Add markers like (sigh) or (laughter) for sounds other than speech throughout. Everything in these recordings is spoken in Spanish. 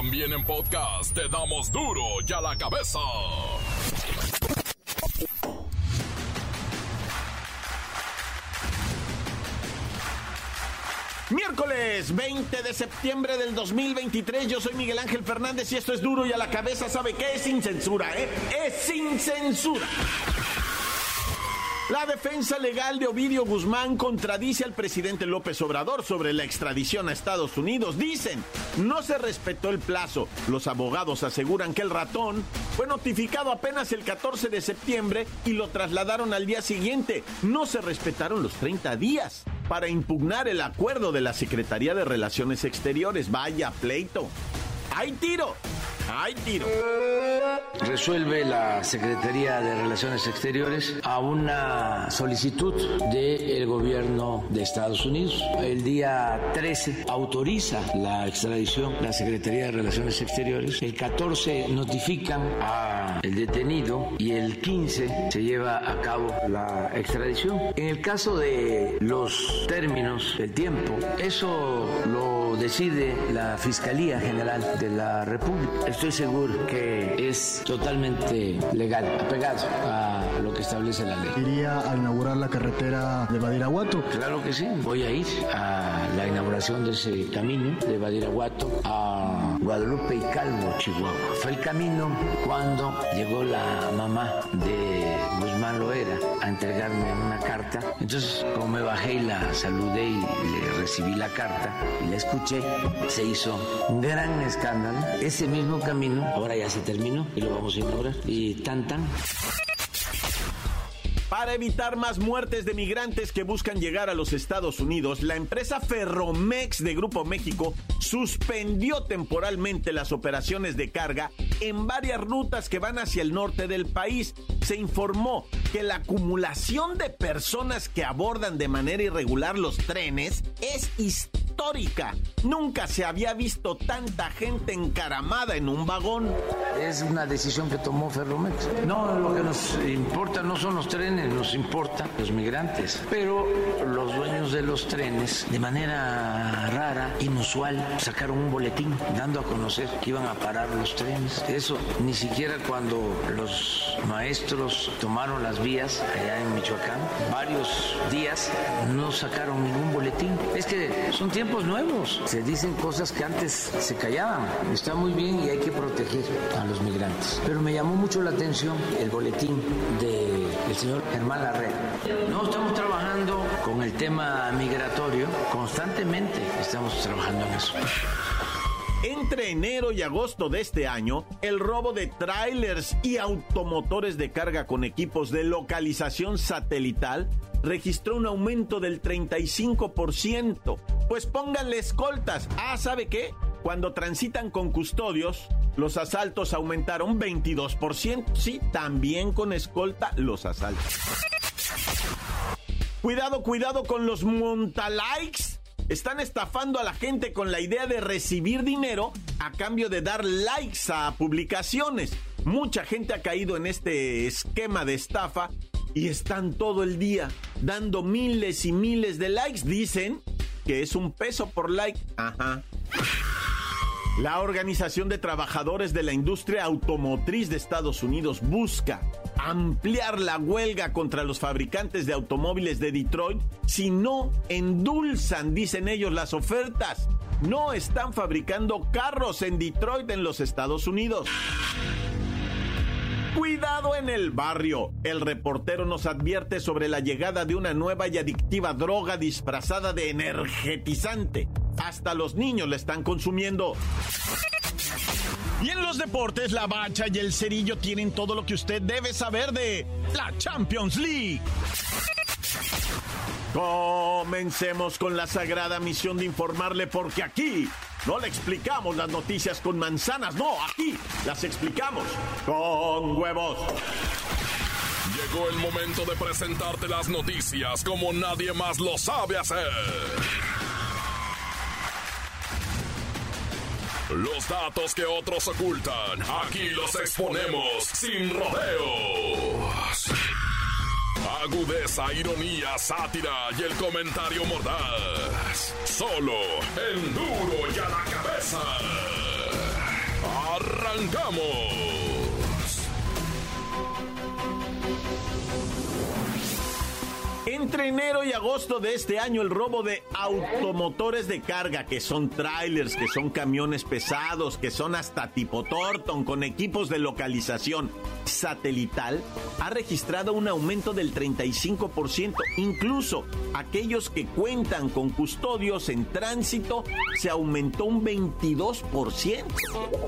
También en podcast te damos duro y a la cabeza. Miércoles 20 de septiembre del 2023, yo soy Miguel Ángel Fernández y esto es duro y a la cabeza, ¿sabe qué? Es sin censura, ¿eh? Es sin censura. La defensa legal de Ovidio Guzmán contradice al presidente López Obrador sobre la extradición a Estados Unidos. Dicen, no se respetó el plazo. Los abogados aseguran que el ratón fue notificado apenas el 14 de septiembre y lo trasladaron al día siguiente. No se respetaron los 30 días para impugnar el acuerdo de la Secretaría de Relaciones Exteriores. Vaya pleito. ¡Hay tiro! ¡Hay tiro! Resuelve la Secretaría de Relaciones Exteriores a una solicitud del gobierno de Estados Unidos. El día 13 autoriza la extradición la Secretaría de Relaciones Exteriores. El 14 notifican al detenido y el 15 se lleva a cabo la extradición. En el caso de los términos, el tiempo, eso lo decide la Fiscalía General de la República estoy seguro que es totalmente legal, apegado a lo que establece la ley. ¿Iría a inaugurar la carretera de Badiraguato? Claro que sí, voy a ir a la inauguración de ese camino de Badiraguato a Guadalupe y Calvo, Chihuahua. Fue el camino cuando llegó la mamá de Guzmán Loera a entregarme una carta. Entonces, como me bajé y la saludé y le recibí la carta y la escuché, se hizo un gran escándalo. Ese mismo camino, ahora ya se terminó y lo vamos a inaugurar. Y tan tan. Para evitar más muertes de migrantes que buscan llegar a los Estados Unidos, la empresa Ferromex de Grupo México suspendió temporalmente las operaciones de carga en varias rutas que van hacia el norte del país. Se informó que la acumulación de personas que abordan de manera irregular los trenes es histórica. Nunca se había visto tanta gente encaramada en un vagón. Es una decisión que tomó Ferromex. No, lo que nos importa no son los trenes nos importa los migrantes, pero los dueños de los trenes, de manera rara, inusual, sacaron un boletín dando a conocer que iban a parar los trenes. Eso ni siquiera cuando los maestros tomaron las vías allá en Michoacán, varios días no sacaron ningún boletín. Es que son tiempos nuevos, se dicen cosas que antes se callaban. Está muy bien y hay que proteger a los migrantes. Pero me llamó mucho la atención el boletín del señor Germán Larrea. No estamos trabajando con el tema migratorio, constantemente estamos trabajando en eso. Entre enero y agosto de este año, el robo de trailers y automotores de carga con equipos de localización satelital registró un aumento del 35%. Pues pónganle escoltas. Ah, ¿sabe qué? Cuando transitan con custodios, los asaltos aumentaron 22%. Sí, también con escolta los asaltos. Cuidado, cuidado con los montalikes. Están estafando a la gente con la idea de recibir dinero a cambio de dar likes a publicaciones. Mucha gente ha caído en este esquema de estafa y están todo el día dando miles y miles de likes. Dicen que es un peso por like. Ajá. La Organización de Trabajadores de la Industria Automotriz de Estados Unidos busca ampliar la huelga contra los fabricantes de automóviles de Detroit si no endulzan, dicen ellos, las ofertas. No están fabricando carros en Detroit en los Estados Unidos. Cuidado en el barrio. El reportero nos advierte sobre la llegada de una nueva y adictiva droga disfrazada de energetizante. Hasta los niños la están consumiendo. Y en los deportes, la bacha y el cerillo tienen todo lo que usted debe saber de la Champions League. Comencemos con la sagrada misión de informarle porque aquí no le explicamos las noticias con manzanas, no, aquí las explicamos con huevos. Llegó el momento de presentarte las noticias como nadie más lo sabe hacer. Los datos que otros ocultan, aquí los exponemos sin rodeos. Agudeza, ironía, sátira y el comentario mordaz. Solo el duro y a la cabeza. arrancamos. Entre enero y agosto de este año, el robo de automotores de carga, que son trailers, que son camiones pesados, que son hasta tipo Torton, con equipos de localización satelital, ha registrado un aumento del 35%. Incluso aquellos que cuentan con custodios en tránsito, se aumentó un 22%.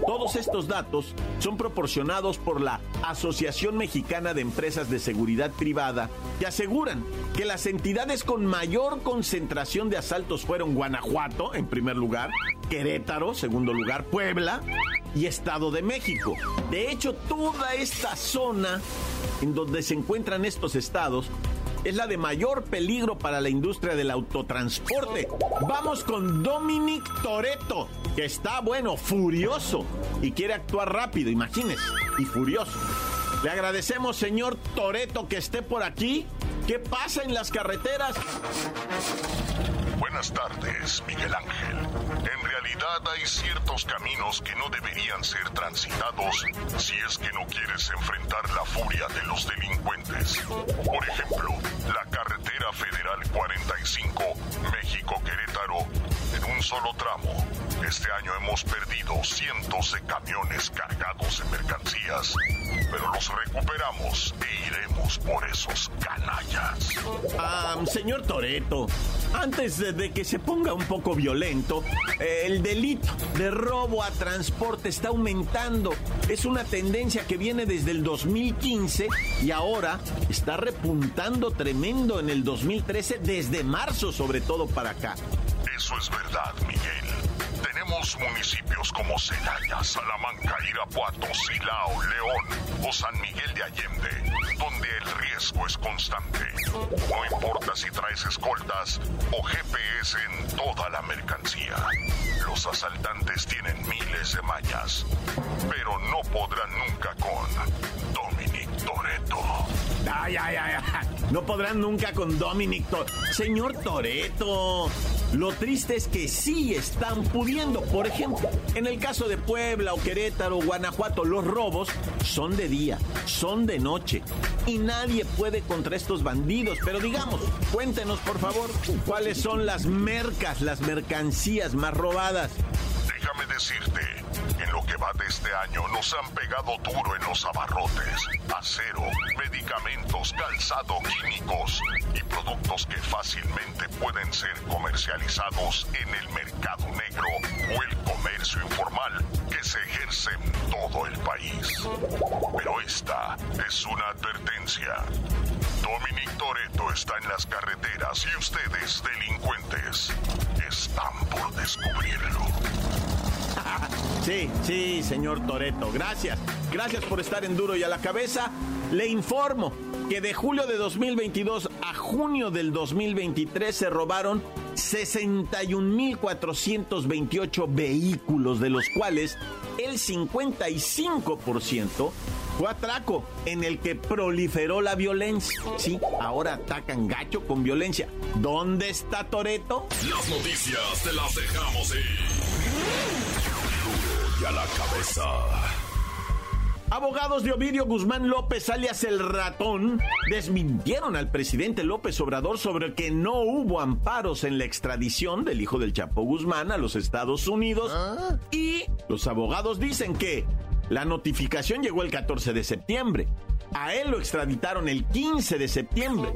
Todos estos datos son proporcionados por la Asociación Mexicana de Empresas de Seguridad Privada, que aseguran que las entidades con mayor concentración de asaltos fueron Guanajuato, en primer lugar, Querétaro, segundo lugar, Puebla y Estado de México. De hecho, toda esta zona en donde se encuentran estos estados es la de mayor peligro para la industria del autotransporte. Vamos con Dominic Toreto, que está, bueno, furioso y quiere actuar rápido, imagínese, y furioso. Le agradecemos, señor Toreto, que esté por aquí ¿Qué pasa en las carreteras? Buenas tardes, Miguel Ángel. En realidad hay ciertos caminos que no deberían ser transitados si es que no quieres enfrentar la furia de los delincuentes. Por ejemplo, la carretera federal 45, México-Querétaro, en un solo tramo. Este año hemos perdido cientos de camiones cargados de mercancías, pero los recuperamos e iremos por esos canallas. Ah, señor Toreto, antes de, que se ponga un poco violento, el delito de robo a transporte está aumentando. Es una tendencia que viene desde el 2015 y ahora está repuntando tremendo en el 2013, desde marzo sobre todo para acá. Eso es verdad, Miguel. Tenemos municipios como Celaya, Salamanca, Irapuato, Silao, León o San Miguel de Allende, donde el riesgo es constante. No importa si traes escoltas o GPS en toda la mercancía. Los asaltantes tienen miles de mallas, pero no podrán nunca con Dominic Toreto. Ay, ay, ay. No podrán nunca con Dominic Toreto. Señor Toreto. Lo triste es que sí están pudiendo. Por ejemplo, en el caso de Puebla o Querétaro o Guanajuato, los robos son de día, son de noche. Y nadie puede contra estos bandidos. Pero digamos, cuéntenos por favor, cuáles son las mercas, las mercancías más robadas. Déjame decirte, en lo que va de este año nos han pegado duro en los abarrotes, acero, medicamentos, calzado, químicos y productos que fácilmente pueden ser comercializados en el mercado negro o el comercio informal que se ejerce en todo el país. Pero esta es una advertencia. Dominic Toreto está en las carreteras y ustedes, delincuentes, Sí, sí, señor Toreto, gracias. Gracias por estar en duro y a la cabeza. Le informo que de julio de 2022 a junio del 2023 se robaron 61.428 vehículos, de los cuales el 55% fue atraco en el que proliferó la violencia. Sí, ahora atacan gacho con violencia. ¿Dónde está Toreto? Las noticias te las dejamos ir. A la cabeza. Abogados de Ovidio Guzmán López, alias el ratón, desmintieron al presidente López Obrador sobre que no hubo amparos en la extradición del hijo del Chapo Guzmán a los Estados Unidos. Y los abogados dicen que la notificación llegó el 14 de septiembre. A él lo extraditaron el 15 de septiembre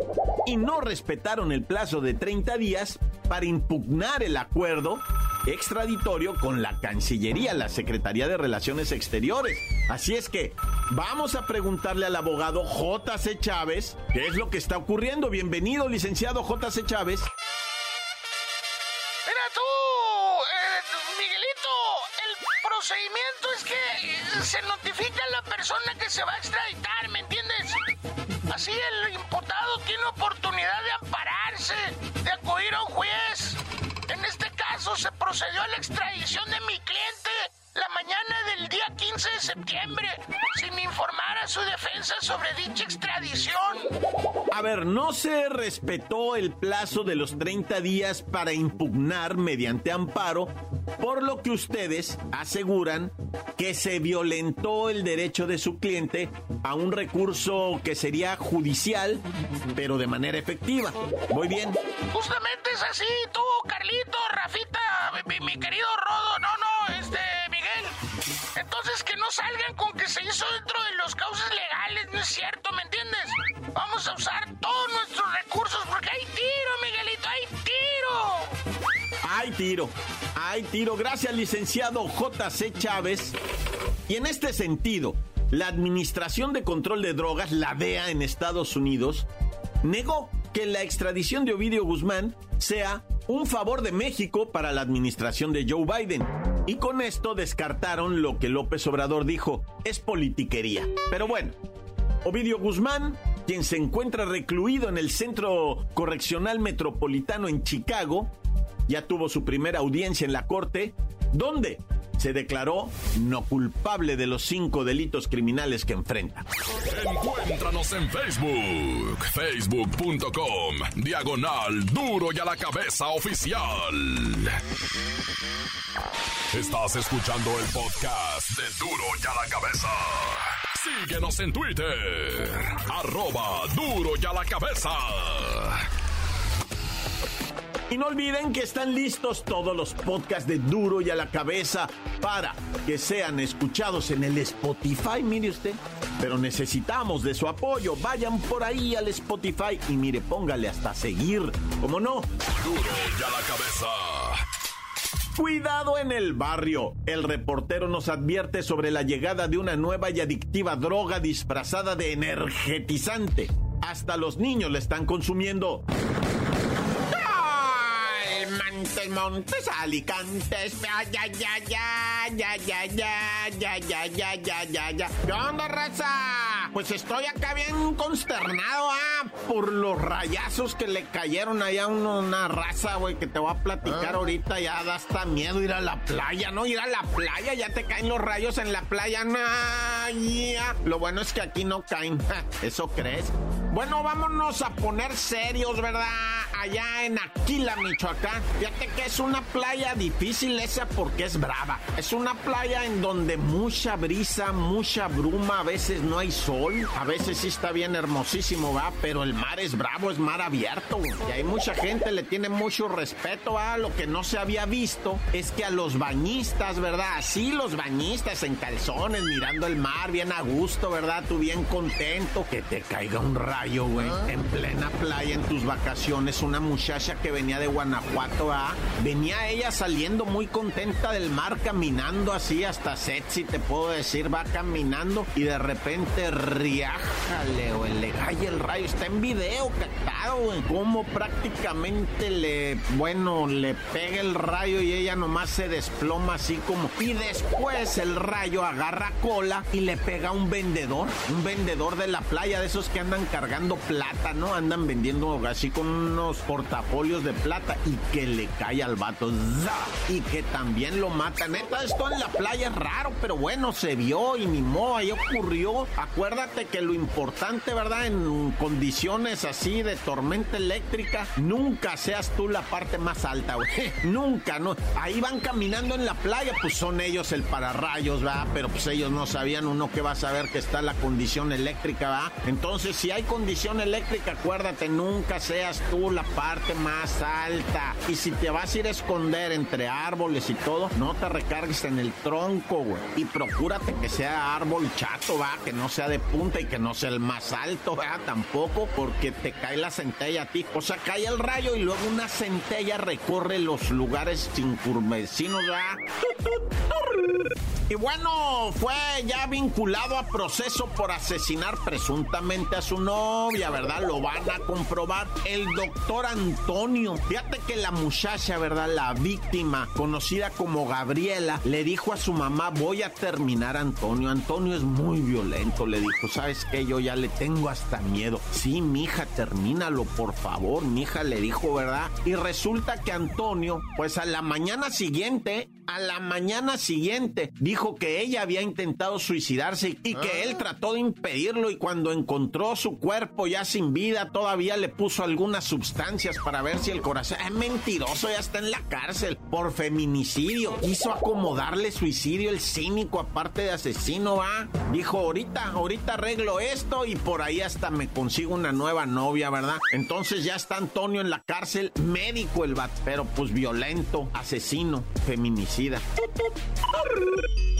y no respetaron el plazo de 30 días para impugnar el acuerdo extraditorio con la Cancillería, la Secretaría de Relaciones Exteriores. Así es que vamos a preguntarle al abogado J.C. Chávez qué es lo que está ocurriendo. Bienvenido, licenciado J.C. Chávez. Se procedió a la extradición de mi cliente la mañana del día 15 15 de septiembre sin informar a su defensa sobre dicha extradición. A ver, no se respetó el plazo de los 30 días para impugnar mediante amparo, por lo que ustedes aseguran que se violentó el derecho de su cliente a un recurso que sería judicial, pero de manera efectiva. ¿Voy bien? Justamente es así, tú, Carlito, Rafita, mi, mi querido Rodo, no, no. Entonces que no salgan con que se hizo dentro de los cauces legales, no es cierto, ¿me entiendes? Vamos a usar todos nuestros recursos porque hay tiro, Miguelito, hay tiro. Hay tiro, hay tiro. Gracias, licenciado JC Chávez. Y en este sentido, la Administración de Control de Drogas, la DEA en Estados Unidos, negó que la extradición de Ovidio Guzmán sea un favor de México para la administración de Joe Biden. Y con esto descartaron lo que López Obrador dijo, es politiquería. Pero bueno, Ovidio Guzmán, quien se encuentra recluido en el Centro Correccional Metropolitano en Chicago, ya tuvo su primera audiencia en la corte, donde se declaró no culpable de los cinco delitos criminales que enfrenta. Encuéntranos en Facebook, facebook.com, diagonal duro y a la cabeza oficial. Estás escuchando el podcast de duro y a la cabeza. Síguenos en Twitter, arroba duro y a la cabeza. Y no olviden que están listos todos los podcasts de Duro y a la cabeza para que sean escuchados en el Spotify, mire usted. Pero necesitamos de su apoyo. Vayan por ahí al Spotify y mire, póngale hasta seguir. ¿Cómo no? Duro y a la cabeza. Cuidado en el barrio. El reportero nos advierte sobre la llegada de una nueva y adictiva droga disfrazada de energetizante. Hasta los niños la están consumiendo. Montes, montes, alicantes, ya, ya, ya, ya, ya, ya, ya, ya, ya, ya, ya, ya. ¿Qué onda, raza? Pues estoy acá bien consternado, ah, por los rayazos que le cayeron allá a una raza, güey, que te voy a platicar ahorita. Ya da hasta miedo ir a la playa, ¿no? Ir a la playa, ya te caen los rayos en la playa, no, ya. Lo bueno es que aquí no caen, ¿eso crees? Bueno, vámonos a poner serios, ¿verdad? Allá en Aquila, Michoacán. Fíjate que es una playa difícil esa porque es brava. Es una playa en donde mucha brisa, mucha bruma, a veces no hay sol, a veces sí está bien hermosísimo, va, pero el mar es bravo, es mar abierto. Y hay mucha gente le tiene mucho respeto, va. Lo que no se había visto es que a los bañistas, ¿verdad? Sí, los bañistas en calzones, mirando el mar, bien a gusto, ¿verdad? Tú bien contento, que te caiga un rayo, güey, en plena playa en tus vacaciones. Una muchacha que venía de Guanajuato, ¿ah? Venía ella saliendo muy contenta del mar, caminando así, hasta sexy, te puedo decir, va caminando y de repente riájale, güey, le cae el rayo. Está en video captado, güey, como prácticamente le, bueno, le pega el rayo y ella nomás se desploma así como. Y después el rayo agarra cola y le pega a un vendedor, un vendedor de la playa, de esos que andan cargando plata, ¿no? Andan vendiendo así con unos portafolios de plata y que le cae al vato ¡za! y que también lo mata. Neta, esto en la playa es raro, pero bueno, se vio y ni modo, ahí ocurrió. Acuérdate que lo importante, ¿verdad? En condiciones así de tormenta eléctrica, nunca seas tú la parte más alta, güey. (laughs) Nunca, ¿no? Ahí van caminando en la playa, pues son ellos el pararrayos, ¿verdad? Pero pues ellos no sabían uno que va a saber que está la condición eléctrica, ¿verdad? Entonces, si hay condición eléctrica, acuérdate, nunca seas tú la parte más alta. Y si te vas a ir a esconder entre árboles y todo, no te recargues en el tronco, güey. Y procúrate que sea árbol chato, va, que no sea de punta y que no sea el más alto, va, tampoco, porque te cae la O sea, cae el rayo y luego una centella recorre los lugares circunvecinos, va. Y bueno, fue ya vinculado a proceso por asesinar presuntamente a su novia, ¿verdad? Lo van a comprobar el doctor Antonio. Fíjate que la muchacha, ¿verdad? La víctima, conocida como Gabriela, le dijo a su mamá, voy a terminar Antonio. Antonio es muy violento, le dijo, ¿sabes qué? Yo ya le tengo hasta miedo. Sí, mija, termínalo, por favor. Mi hija le dijo, ¿verdad? Y resulta que Antonio, pues a la mañana siguiente, A la mañana siguiente dijo que ella había intentado suicidarse y que él trató de impedirlo y cuando encontró su cuerpo ya sin vida todavía le puso algunas sustancias para ver si el corazón... Es mentiroso, ya está en la cárcel por feminicidio. Quiso acomodarle suicidio el cínico aparte de asesino, va. Dijo, ahorita, ahorita arreglo esto y por ahí hasta me consigo una nueva novia, ¿verdad? Entonces ya está Antonio en la cárcel, médico el bat, pero pues violento, asesino,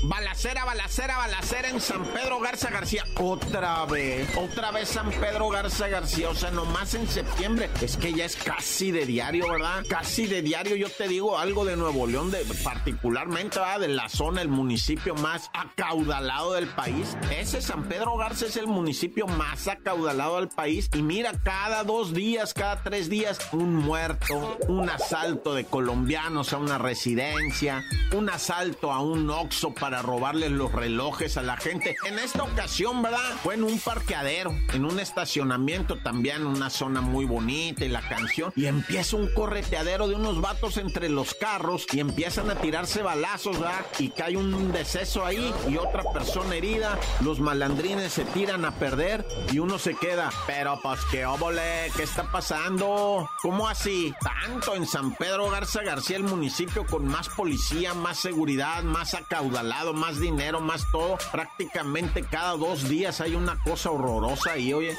Balacera, balacera, balacera en San Pedro Garza García. Otra vez, otra vez San Pedro Garza García. O sea, nomás en septiembre. Es que ya es casi de diario, ¿verdad? Casi de diario. Yo te digo algo de Nuevo León, de, particularmente, ¿verdad? De la zona, el municipio más acaudalado del país. Ese San Pedro Garza es el municipio más acaudalado del país. Y mira, cada dos días, cada tres días, un muerto, un asalto de colombianos a una residencia, un asalto a un Oxxo para robarles los relojes a la gente. En esta ocasión, ¿verdad? Fue en un parqueadero, en un estacionamiento también, una zona muy bonita y la canción. Y empieza un correteadero de unos vatos entre los carros y empiezan a tirarse balazos, ¿verdad? Y cae un deceso ahí y otra persona herida. Los malandrines se tiran a perder y uno se queda. Pero pues qué óvole, ¿qué está pasando? ¿Cómo así? Tanto en San Pedro Garza García, el municipio con más policía, más seguridad, más acaudalado más dinero, más todo. Prácticamente cada dos días hay una cosa horrorosa y oye.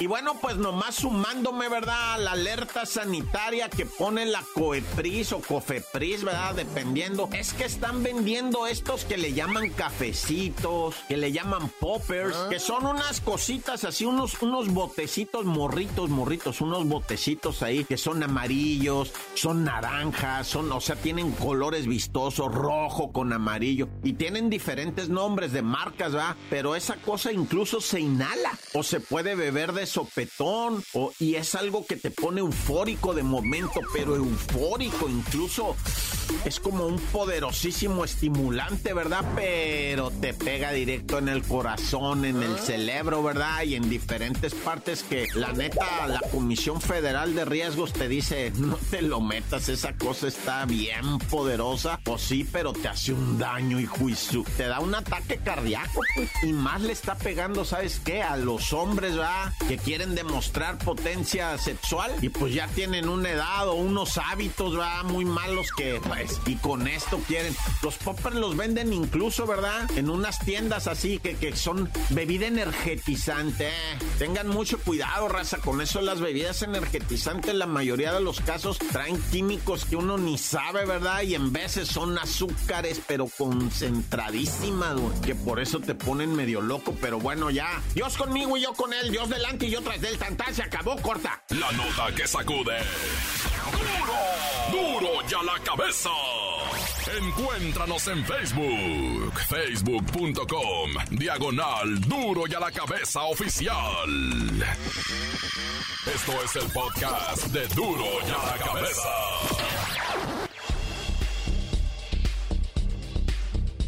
Y bueno, pues nomás sumándome, ¿verdad? A la alerta sanitaria que pone la COEPRIS o COFEPRIS, ¿verdad? Dependiendo. Es que están vendiendo estos que le llaman cafecitos, que le llaman poppers, que son unas cositas así, unos, unos botecitos morritos, morritos, unos botecitos ahí que son amarillos, son naranjas, son, o sea, tienen colores vistosos, rojo con amarillo y tienen diferentes nombres de marcas, ¿verdad? Pero esa cosa incluso se inhala o se puede beber de sopetón o, y es algo que te pone eufórico de momento, pero eufórico incluso es como un poderosísimo estimulante, ¿verdad? Pero te pega directo en el corazón, en el cerebro, ¿verdad? Y en diferentes partes que la neta, la Comisión Federal de Riesgos te dice, no te lo metas, esa cosa está bien poderosa. Pues sí, pero te hace un daño y juicio. Te da un ataque cardíaco, pues. Y más le está pegando, ¿sabes qué? A los hombres, ¿verdad? Que quieren demostrar potencia sexual y pues ya tienen una edad o unos hábitos, ¿verdad? Muy malos que pues, y con esto quieren. Los poppers los venden incluso, ¿verdad? En unas tiendas así que, que son bebida energetizante. Tengan mucho cuidado, raza, con eso las bebidas energetizantes, la mayoría de los casos traen químicos que uno ni sabe, ¿verdad? Y en veces son azúcares, pero concentradísimas, que por eso te ponen medio loco, pero bueno, ya. Dios conmigo y yo con él, Dios delante y yo tras del tantán, se acabó, corta. La nota que sacude. ¡Duro! ¡Duro ya la cabeza! Encuéntranos en Facebook, facebook.com, diagonal Duro y a la cabeza oficial. Esto es el podcast de Duro y a la cabeza.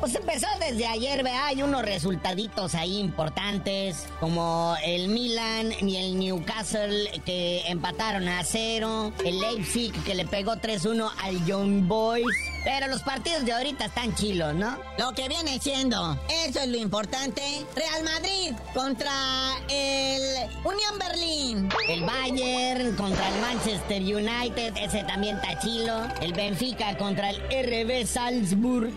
Pues empezó desde ayer, vea, hay unos resultaditos ahí importantes, como el Milan y el Newcastle que empataron a cero, el Leipzig que le pegó 3-1 al Young Boys. Pero los partidos de ahorita están chilos, ¿no? Lo que viene siendo, eso es lo importante. Real Madrid contra el Unión Berlín. El Bayern contra el Manchester United, ese también está chilo. El Benfica contra el RB Salzburg.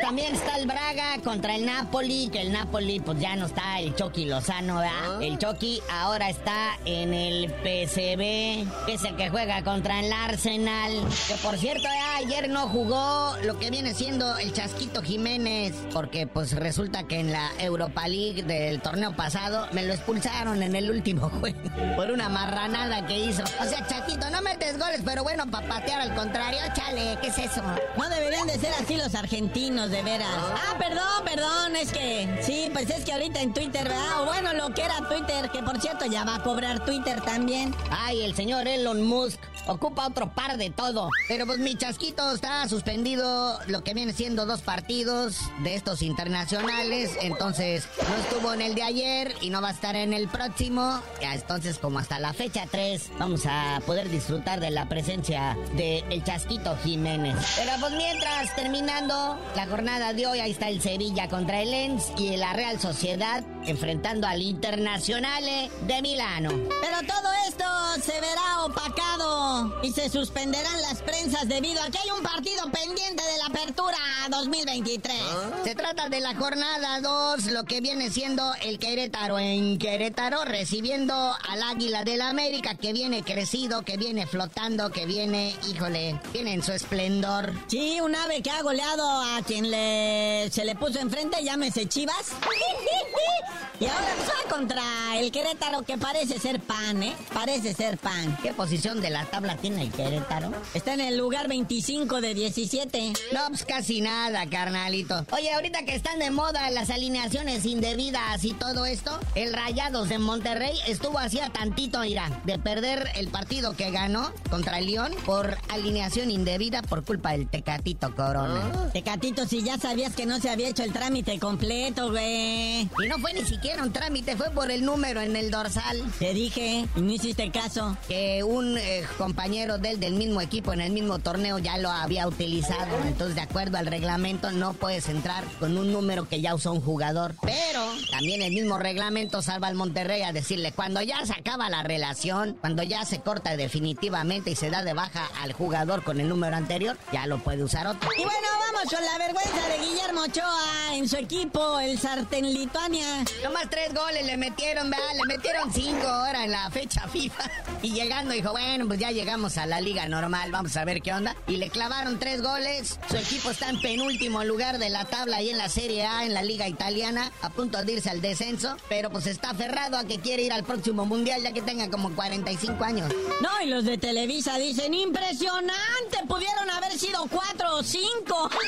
También está el Braga contra el Napoli, que el Napoli pues ya no está el Chucky Lozano, ¿verdad? El Chucky ahora está en el PCB, que es el que juega contra el Arsenal. Que por cierto, ayer no jugó lo que viene siendo el Chasquito Jiménez, porque pues resulta que en la Europa League del torneo pasado me lo expulsaron en el último (laughs) juego por una marranada que hizo. O sea, Chasquito, no metes goles, pero bueno, para patear al contrario, chale, ¿qué es eso? No deberían de ser así los argentinos de veras. Ah, perdón, perdón, es que... Sí, pues es que ahorita en Twitter, ¿verdad? O bueno, lo que era Twitter, que por cierto ya va a cobrar Twitter también. Ay, el señor Elon Musk ocupa otro par de todo. Pero pues mi chasquito está suspendido lo que viene siendo dos partidos de estos internacionales. Entonces no estuvo en el de ayer y no va a estar en el próximo. Entonces como hasta la fecha 3 vamos a poder disfrutar de la presencia de el chasquito Jiménez. Pero pues mientras terminando la jornada de hoy, ahí está el Sevilla contra el Lens y la Real Sociedad enfrentando al Internazionale de Milano. Pero todo esto se verá opacado y se suspenderán las prensas debido a que hay un partido pendiente de la apertura 2023. Se trata de la jornada 2, lo que viene siendo el Querétaro en Querétaro, recibiendo al Águila del América que viene crecido, que viene flotando, que viene, híjole, viene en su esplendor. Sí, un ave que ha goleado a quien le se le puso enfrente, llámese Chivas. (laughs) Y ahora va contra el Querétaro que parece ser pan, ¿eh? Parece ser pan. ¿Qué posición de la tabla tiene el Querétaro? Está en el lugar 25 de 17. No, pues casi nada, carnalito. Oye, ahorita que están de moda las alineaciones indebidas y todo esto, el Rayados de Monterrey estuvo hacía tantito, mira, de perder el partido que ganó contra el León por alineación indebida por culpa del Tecatito Corona. Ah. Tecatito, si ya sabías que no se había hecho el trámite completo, güey. Y no fue ni siquiera un trámite, fue por el número en el dorsal. Te dije, y no hiciste caso. Que un eh, compañero del del mismo equipo en el mismo torneo ya lo había utilizado. Entonces, de acuerdo al reglamento, no puedes entrar con un número que ya usó un jugador. Pero también el mismo reglamento salva al Monterrey a decirle, cuando ya se acaba la relación, cuando ya se corta definitivamente y se da de baja al jugador con el número anterior, ya lo puede usar otro. Y bueno, vamos con la vergüenza de Guillermo Ochoa en su equipo, el Sartén Lituania. Nomás tres goles le metieron, ¿verdad? Le metieron cinco ahora en la fecha FIFA. Y llegando dijo, bueno, pues ya llegamos a la liga normal, vamos a ver qué onda. Y le clavaron tres goles. Su equipo está en penúltimo lugar de la tabla y en la Serie A, en la liga italiana, a punto de irse al descenso. Pero pues está aferrado a que quiere ir al próximo mundial ya que tenga como 45 años. No, y los de Televisa dicen, impresionante, pudieron haber sido cuatro o cinco. (laughs)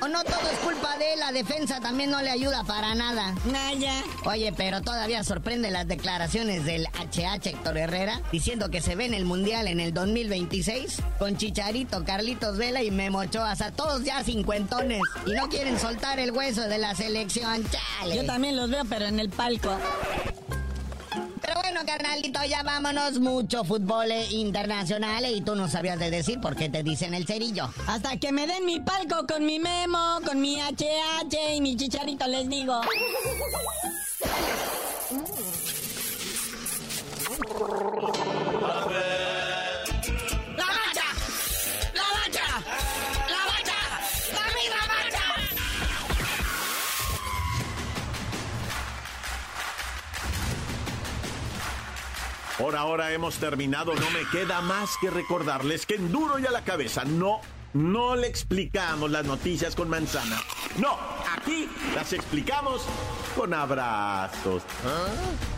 O no todo es culpa de él, la defensa también no le ayuda para nada. Oye, pero todavía sorprende las declaraciones del HH Héctor Herrera diciendo que se ve en el Mundial en el 2026 con Chicharito, Carlitos Vela y Memo Ochoa, a todos ya cincuentones y no quieren soltar el hueso de la selección. Chale. Yo también los veo, pero en el palco. Bueno, carnalito, ya vámonos. Mucho fútbol internacional y tú no sabías de decir por qué te dicen el cerillo. Hasta que me den mi palco con mi memo, con mi HH y mi chicharito, les digo. (laughs) (laughs) Por ahora hemos terminado, no me queda más que recordarles que en duro y a la cabeza no, no le explicamos las noticias con manzana. No, aquí las explicamos con abrazos. ¿Ah?